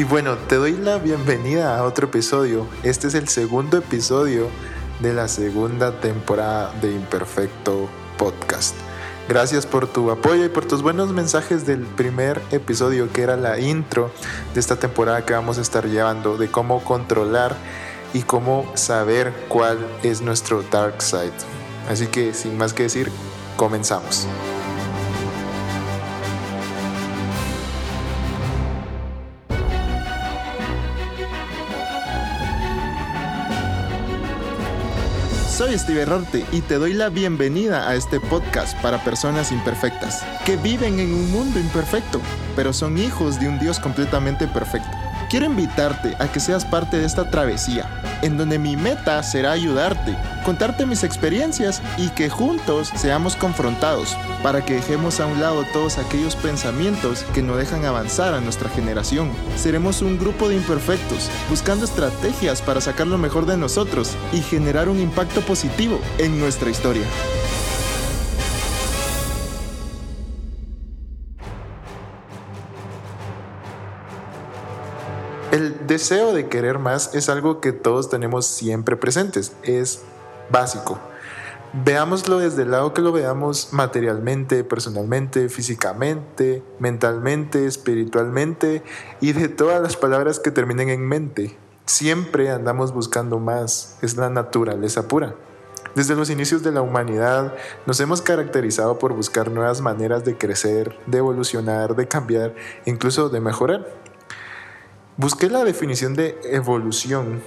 Y bueno, te doy la bienvenida a otro episodio. Este es el segundo episodio de la segunda temporada de Imperfecto Podcast. Gracias por tu apoyo y por tus buenos mensajes del primer episodio que era la intro de esta temporada que vamos a estar llevando de cómo controlar y cómo saber cuál es nuestro dark side. Así que sin más que decir, comenzamos. Soy Steve Rorte y te doy la bienvenida a este podcast para personas imperfectas, que viven en un mundo imperfecto, pero son hijos de un Dios completamente perfecto. Quiero invitarte a que seas parte de esta travesía, en donde mi meta será ayudarte, contarte mis experiencias y que juntos seamos confrontados, para que dejemos a un lado todos aquellos pensamientos que no dejan avanzar a nuestra generación. Seremos un grupo de imperfectos, buscando estrategias para sacar lo mejor de nosotros y generar un impacto positivo en nuestra historia. El deseo de querer más es algo que todos tenemos siempre presentes, es básico. Veámoslo desde el lado que lo veamos materialmente, personalmente, físicamente, mentalmente, espiritualmente y de todas las palabras que terminen en mente. Siempre andamos buscando más, es la naturaleza pura. Desde los inicios de la humanidad nos hemos caracterizado por buscar nuevas maneras de crecer, de evolucionar, de cambiar, incluso de mejorar. Busqué la definición de evolución.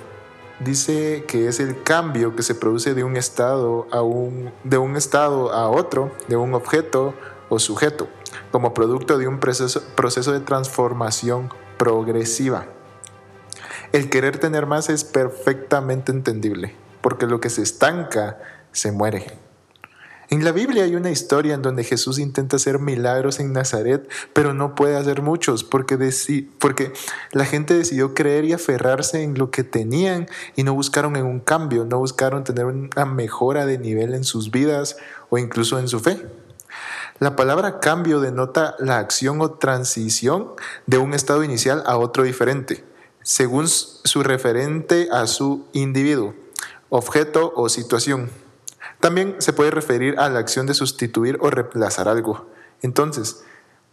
Dice que es el cambio que se produce de un estado a un, de un estado a otro, de un objeto o sujeto, como producto de un proceso, proceso de transformación progresiva. El querer tener más es perfectamente entendible, porque lo que se estanca se muere. En la Biblia hay una historia en donde Jesús intenta hacer milagros en Nazaret, pero no puede hacer muchos porque, porque la gente decidió creer y aferrarse en lo que tenían y no buscaron en un cambio, no buscaron tener una mejora de nivel en sus vidas o incluso en su fe. La palabra cambio denota la acción o transición de un estado inicial a otro diferente, según su referente a su individuo, objeto o situación. También se puede referir a la acción de sustituir o reemplazar algo. Entonces,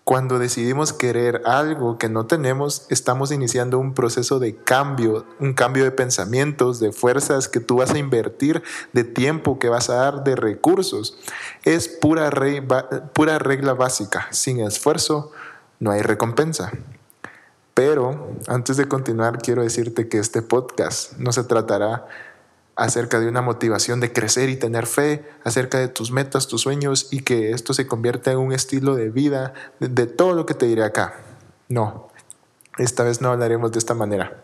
cuando decidimos querer algo que no tenemos, estamos iniciando un proceso de cambio, un cambio de pensamientos, de fuerzas que tú vas a invertir, de tiempo que vas a dar, de recursos. Es pura, regla básica. Sin esfuerzo no hay recompensa. Pero antes de continuar, quiero decirte que este podcast no se tratará acerca de una motivación de crecer y tener fe, acerca de tus metas, tus sueños y que esto se convierta en un estilo de vida, de, todo lo que te diré acá. No, esta vez no hablaremos de esta manera.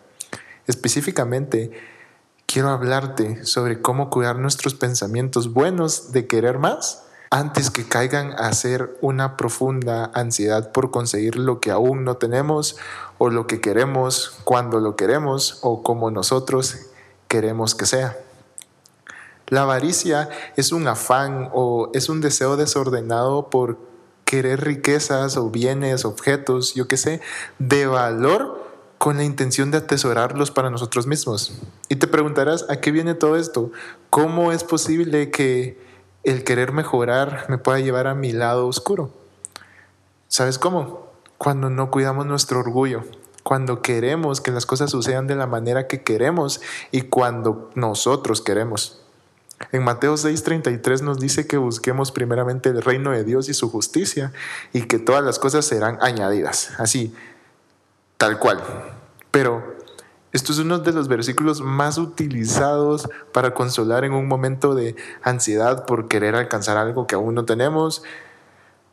Específicamente, quiero hablarte sobre cómo cuidar nuestros pensamientos buenos de querer más antes que caigan a ser una profunda ansiedad por conseguir lo que aún no tenemos o lo que queremos cuando lo queremos o como nosotros queremos que sea. La avaricia es un afán o es un deseo desordenado por querer riquezas o bienes, objetos, yo qué sé, de valor con la intención de atesorarlos para nosotros mismos. Y te preguntarás, ¿a qué viene todo esto? ¿Cómo es posible que el querer mejorar me pueda llevar a mi lado oscuro? ¿Sabes cómo? Cuando no cuidamos nuestro orgullo, cuando queremos que las cosas sucedan de la manera que queremos y cuando nosotros queremos. En Mateo 6:33 nos dice que busquemos primeramente el reino de Dios y su justicia y que todas las cosas serán añadidas, así, tal cual. Pero esto es uno de los versículos más utilizados para consolar en un momento de ansiedad por querer alcanzar algo que aún no tenemos.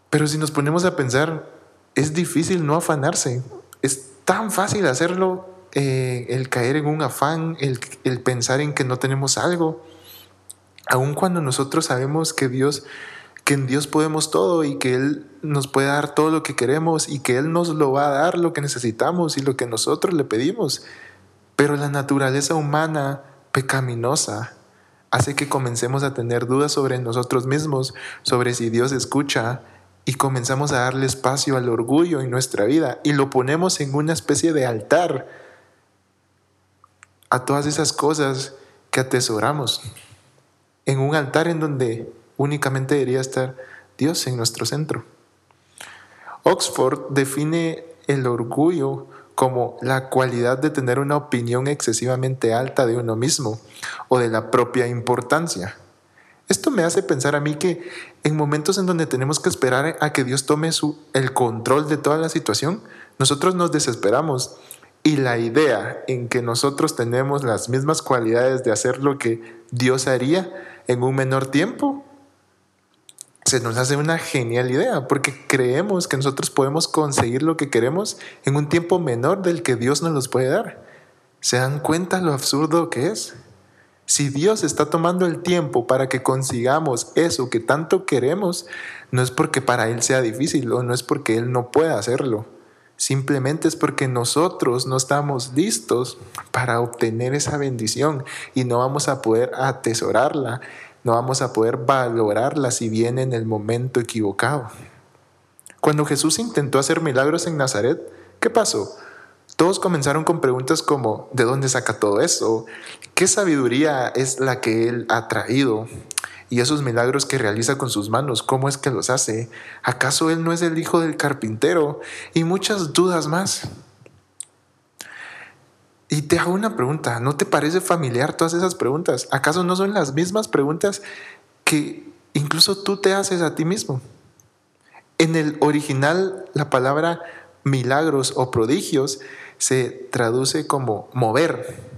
Pero si nos ponemos a pensar, es difícil no afanarse. Es tan fácil hacerlo, eh, el caer en un afán, el, el pensar en que no tenemos algo. Aun cuando nosotros sabemos que Dios, que en Dios podemos todo y que Él nos puede dar todo lo que queremos y que Él nos lo va a dar lo que necesitamos y lo que nosotros le pedimos. Pero la naturaleza humana pecaminosa hace que comencemos a tener dudas sobre nosotros mismos, sobre si Dios escucha y comenzamos a darle espacio al orgullo en nuestra vida y lo ponemos en una especie de altar a todas esas cosas que atesoramos, en un altar en donde únicamente debería estar Dios en nuestro centro. Oxford define el orgullo como la cualidad de tener una opinión excesivamente alta de uno mismo o de la propia importancia. Esto me hace pensar a mí que en momentos en donde tenemos que esperar a que Dios tome su, el control de toda la situación, nosotros nos desesperamos y la idea en que nosotros tenemos las mismas cualidades de hacer lo que Dios haría en un menor tiempo, se nos hace una genial idea porque creemos que nosotros podemos conseguir lo que queremos en un tiempo menor del que Dios nos los puede dar. ¿Se dan cuenta lo absurdo que es? Si Dios está tomando el tiempo para que consigamos eso que tanto queremos, no es porque para Él sea difícil o no es porque Él no pueda hacerlo. Simplemente es porque nosotros no estamos listos para obtener esa bendición y no vamos a poder atesorarla no vamos a poder valorarla si viene en el momento equivocado. Cuando Jesús intentó hacer milagros en Nazaret, ¿qué pasó? Todos comenzaron con preguntas como ¿de dónde saca todo eso? ¿Qué sabiduría es la que Él ha traído? Y esos milagros que realiza con sus manos, ¿cómo es que los hace? ¿Acaso Él no es el hijo del carpintero? Y muchas dudas más. Y te hago una pregunta, ¿no te parece familiar todas esas preguntas? ¿Acaso no son las mismas preguntas que incluso tú te haces a ti mismo? En el original, la palabra milagros o prodigios se traduce como mover.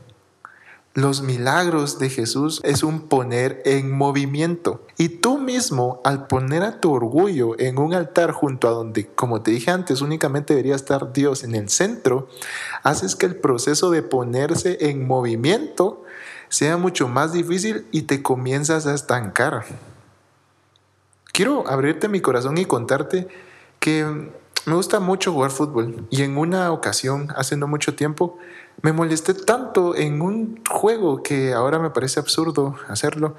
Los milagros de Jesús es un poner en movimiento. Y tú mismo, al poner a tu orgullo en un altar junto a donde, como te dije antes, únicamente debería estar Dios en el centro, haces que el proceso de ponerse en movimiento sea mucho más difícil y te comienzas a estancar. Quiero abrirte mi corazón y contarte que me gusta mucho jugar fútbol y en una ocasión, hace no mucho tiempo, me molesté tanto en un juego que ahora me parece absurdo hacerlo.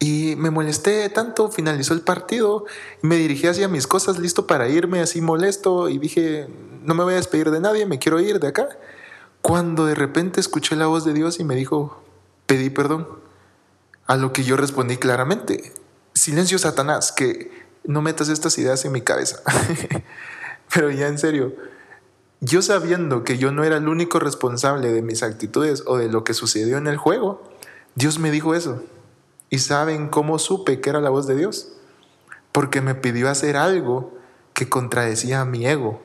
Y me molesté tanto, finalizó el partido, me dirigí hacia mis cosas, listo para irme así molesto y dije, no me voy a despedir de nadie, me quiero ir de acá. Cuando de repente escuché la voz de Dios y me dijo, pedí perdón. A lo que yo respondí claramente, silencio Satanás, que no metas estas ideas en mi cabeza. Pero ya en serio, yo sabiendo que yo no era el único responsable de mis actitudes o de lo que sucedió en el juego, Dios me dijo eso. ¿Y saben cómo supe que era la voz de Dios? Porque me pidió hacer algo que contradecía a mi ego.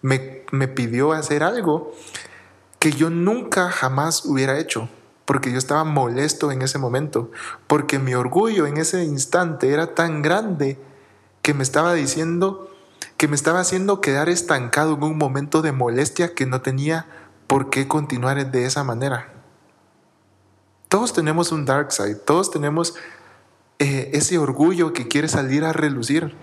Me, me pidió hacer algo que yo nunca jamás hubiera hecho, porque yo estaba molesto en ese momento, porque mi orgullo en ese instante era tan grande que me estaba diciendo que me estaba haciendo quedar estancado en un momento de molestia que no tenía por qué continuar de esa manera. Todos tenemos un dark side, todos tenemos eh, ese orgullo que quiere salir a relucir,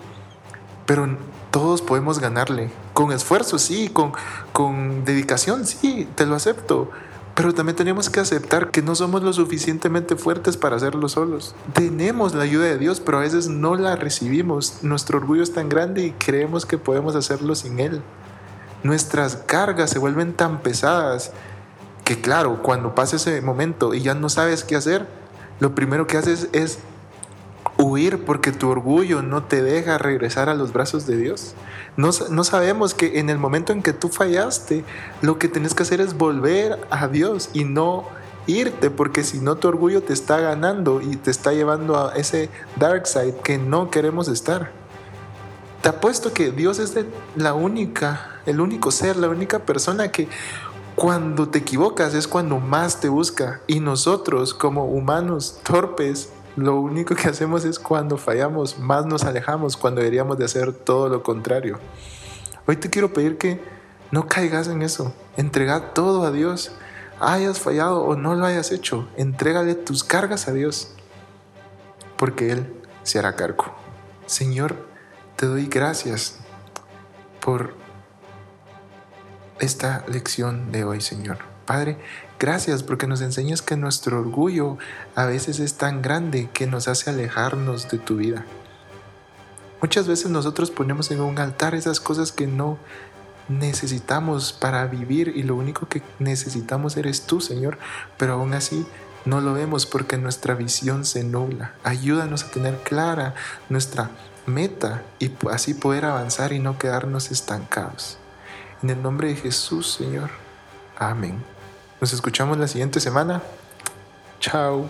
pero todos podemos ganarle. Con esfuerzo, sí, con, con dedicación, sí, te lo acepto, pero también tenemos que aceptar que no somos lo suficientemente fuertes para hacerlo solos. Tenemos la ayuda de Dios, pero a veces no la recibimos. Nuestro orgullo es tan grande y creemos que podemos hacerlo sin Él. Nuestras cargas se vuelven tan pesadas que claro, cuando pasa ese momento y ya no sabes qué hacer, lo primero que haces es huir porque tu orgullo no te deja regresar a los brazos de Dios. No, no, sabemos que en el momento en que tú fallaste, lo que tienes que hacer es volver a Dios y no irte, porque si no tu orgullo te está ganando y te está llevando a ese dark side que no queremos estar. Te apuesto que Dios es la única, el único ser, la única persona que cuando te equivocas es cuando más te busca y nosotros como humanos torpes lo único que hacemos es cuando fallamos, más nos alejamos, cuando deberíamos de hacer todo lo contrario. Hoy te quiero pedir que no caigas en eso. Entrega todo a Dios. Hayas fallado o no lo hayas hecho, entrégale tus cargas a Dios, porque Él se hará cargo. Señor, te doy gracias por esta lección de hoy, Señor. Padre, Gracias porque nos enseñas que nuestro orgullo a veces es tan grande que nos hace alejarnos de tu vida. Muchas veces nosotros ponemos en un altar esas cosas que no necesitamos para vivir y lo único que necesitamos eres tú, Señor, pero aún así no lo vemos porque nuestra visión se nubla. Ayúdanos a tener clara nuestra meta y así poder avanzar y no quedarnos estancados. En el nombre de Jesús, Señor. Amén. Nos escuchamos la siguiente semana. Chao.